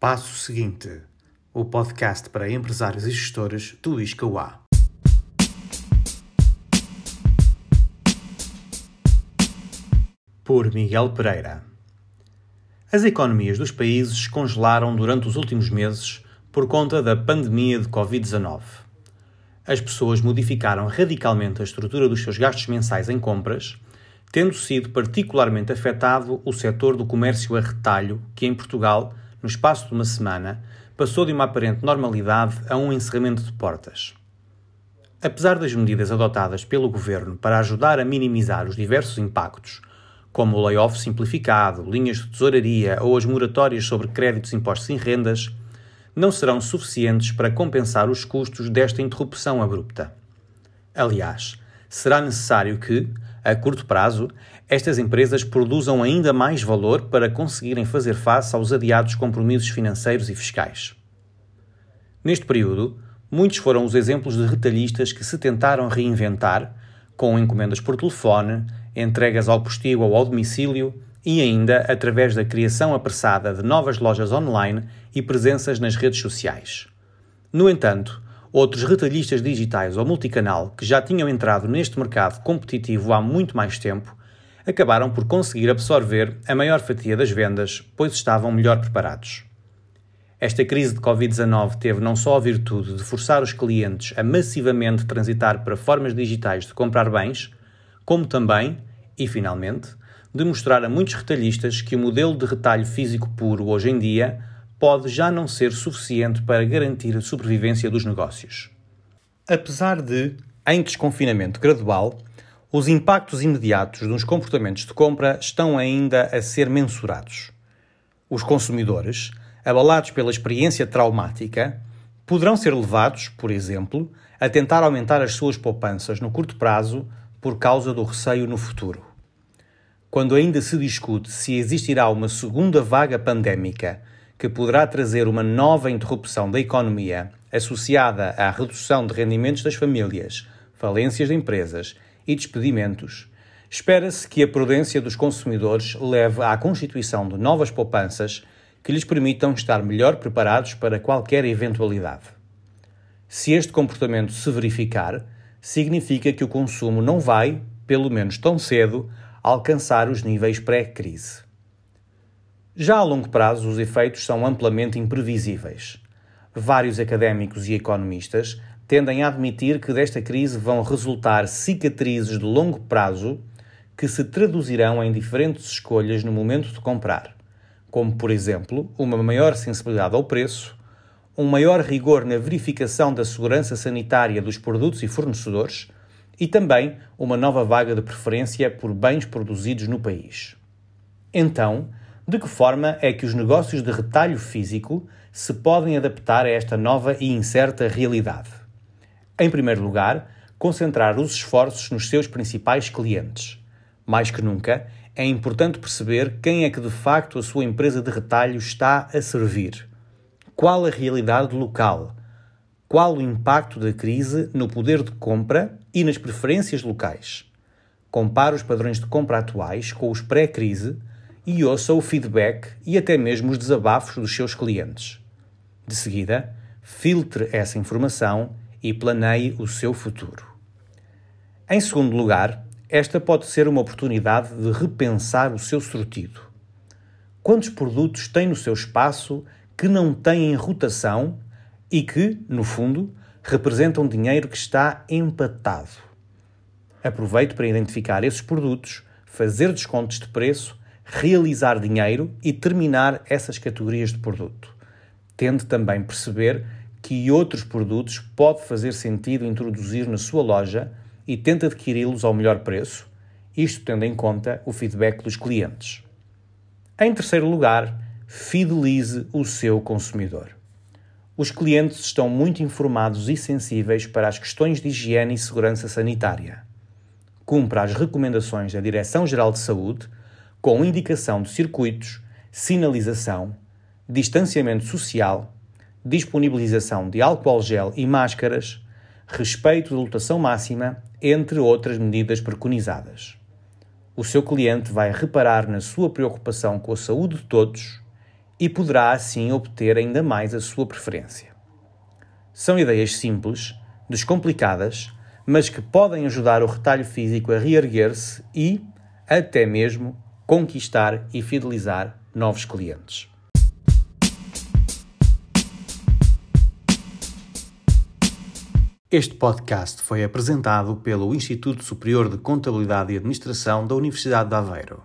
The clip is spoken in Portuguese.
Passo seguinte: o podcast para empresários e gestores do ISCAUA. Por Miguel Pereira. As economias dos países congelaram durante os últimos meses por conta da pandemia de Covid-19. As pessoas modificaram radicalmente a estrutura dos seus gastos mensais em compras, tendo sido particularmente afetado o setor do comércio a retalho, que em Portugal, no espaço de uma semana, passou de uma aparente normalidade a um encerramento de portas. Apesar das medidas adotadas pelo governo para ajudar a minimizar os diversos impactos, como o layoff simplificado, linhas de tesouraria ou as moratórias sobre créditos impostos em rendas, não serão suficientes para compensar os custos desta interrupção abrupta. Aliás, será necessário que, a curto prazo, estas empresas produzam ainda mais valor para conseguirem fazer face aos adiados compromissos financeiros e fiscais. Neste período, muitos foram os exemplos de retalhistas que se tentaram reinventar, com encomendas por telefone, entregas ao postigo ou ao domicílio e ainda através da criação apressada de novas lojas online e presenças nas redes sociais. No entanto, outros retalhistas digitais ou multicanal que já tinham entrado neste mercado competitivo há muito mais tempo acabaram por conseguir absorver a maior fatia das vendas, pois estavam melhor preparados. Esta crise de Covid-19 teve não só a virtude de forçar os clientes a massivamente transitar para formas digitais de comprar bens, como também, e finalmente, de mostrar a muitos retalhistas que o modelo de retalho físico puro hoje em dia pode já não ser suficiente para garantir a sobrevivência dos negócios. Apesar de, em desconfinamento gradual, os impactos imediatos dos comportamentos de compra estão ainda a ser mensurados. Os consumidores, abalados pela experiência traumática, poderão ser levados, por exemplo, a tentar aumentar as suas poupanças no curto prazo por causa do receio no futuro. Quando ainda se discute se existirá uma segunda vaga pandémica que poderá trazer uma nova interrupção da economia associada à redução de rendimentos das famílias, falências de empresas e despedimentos, espera-se que a prudência dos consumidores leve à constituição de novas poupanças que lhes permitam estar melhor preparados para qualquer eventualidade. Se este comportamento se verificar, significa que o consumo não vai, pelo menos tão cedo, alcançar os níveis pré-crise. Já a longo prazo, os efeitos são amplamente imprevisíveis. Vários académicos e economistas tendem a admitir que desta crise vão resultar cicatrizes de longo prazo que se traduzirão em diferentes escolhas no momento de comprar como, por exemplo, uma maior sensibilidade ao preço, um maior rigor na verificação da segurança sanitária dos produtos e fornecedores e também uma nova vaga de preferência por bens produzidos no país. Então, de que forma é que os negócios de retalho físico se podem adaptar a esta nova e incerta realidade? Em primeiro lugar, concentrar os esforços nos seus principais clientes. Mais que nunca, é importante perceber quem é que de facto a sua empresa de retalho está a servir. Qual a realidade local? Qual o impacto da crise no poder de compra e nas preferências locais? Compare os padrões de compra atuais com os pré-crise e ouça o feedback e até mesmo os desabafos dos seus clientes. De seguida, filtre essa informação e planeie o seu futuro. Em segundo lugar, esta pode ser uma oportunidade de repensar o seu sortido. Quantos produtos tem no seu espaço que não têm rotação e que, no fundo, representam dinheiro que está empatado? Aproveite para identificar esses produtos, fazer descontos de preço, realizar dinheiro e terminar essas categorias de produto. Tente também perceber que outros produtos pode fazer sentido introduzir na sua loja e tenta adquiri-los ao melhor preço, isto tendo em conta o feedback dos clientes. Em terceiro lugar, fidelize o seu consumidor. Os clientes estão muito informados e sensíveis para as questões de higiene e segurança sanitária. Cumpra as recomendações da Direção-Geral de Saúde, com indicação de circuitos, sinalização, distanciamento social, disponibilização de álcool gel e máscaras, respeito de lotação máxima entre outras medidas preconizadas. O seu cliente vai reparar na sua preocupação com a saúde de todos e poderá assim obter ainda mais a sua preferência. São ideias simples, descomplicadas, mas que podem ajudar o retalho físico a reerguer-se e, até mesmo, conquistar e fidelizar novos clientes. Este podcast foi apresentado pelo Instituto Superior de Contabilidade e Administração da Universidade de Aveiro.